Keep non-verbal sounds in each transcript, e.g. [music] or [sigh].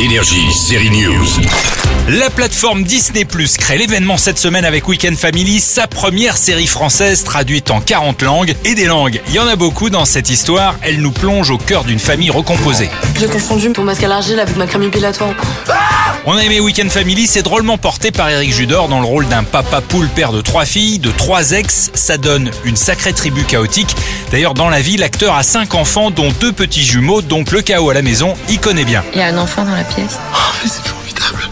Énergie, série News. La plateforme Disney Plus crée l'événement cette semaine avec Weekend Family, sa première série française traduite en 40 langues. Et des langues, il y en a beaucoup dans cette histoire. Elle nous plonge au cœur d'une famille recomposée. J'ai confondu ton masque à l'argile avec ma crème épilatoire. On a aimé Weekend Family, c'est drôlement porté par Eric Judor dans le rôle d'un papa poule père de trois filles, de trois ex. Ça donne une sacrée tribu chaotique. D'ailleurs, dans la vie, l'acteur a cinq enfants, dont deux petits jumeaux, donc le chaos à la maison, il connaît bien. Il y a un enfant dans la pièce. c'est formidable.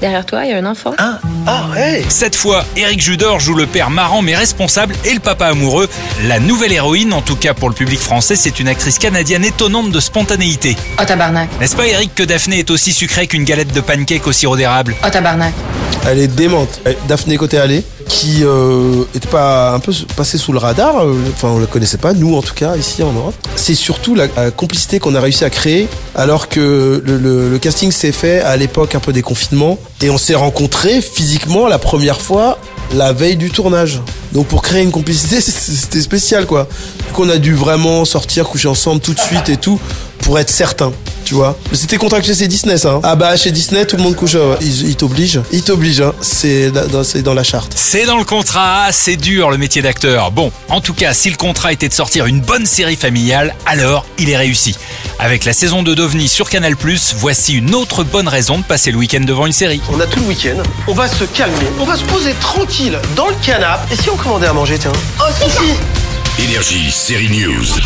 Derrière toi, il y a un enfant. Ah, ah, hey Cette fois, Eric Judor joue le père marrant mais responsable et le papa amoureux. La nouvelle héroïne, en tout cas pour le public français, c'est une actrice canadienne étonnante de spontanéité. Oh tabarnak. N'est-ce pas Eric que Daphné est aussi sucrée qu'une galette de pancake au sirop d'érable? Oh tabarnak. Elle est démente. Eh, Daphné Côté Allée, qui euh, était pas un peu passée sous le radar, euh, enfin on la connaissait pas, nous en tout cas, ici en Europe. C'est surtout la, complicité qu'on a réussi à créer, alors que le, le- le casting s'est fait à l'époque un peu des confinements, et on s'est rencontrés physiquement la première fois la veille du tournage. Donc pour créer une complicité, [laughs] c'était spécial quoi. Qu'on a dû vraiment sortir, coucher ensemble tout de suite et tout, pour être certain. Tu vois, c'était contracté chez Disney ça. hein. Ah bah chez Disney tout le monde couche. euh, Ils, ils t'obligent. Ils t'obligent. Hein. C'est dans, c'est dans la charte. C'est dans le contrat, c'est dur le métier d'acteur. Bon, en tout cas, si le contrat était de sortir une bonne série familiale, alors il est réussi. Avec la saison 2 d'OVNI sur Canal+, voici une autre bonne raison de passer le week-end devant une série. On a tout le week-end, on va se calmer, on va se poser tranquille dans le canapé. Et si on commandait à manger, tiens? Oh si si Énergie, série News.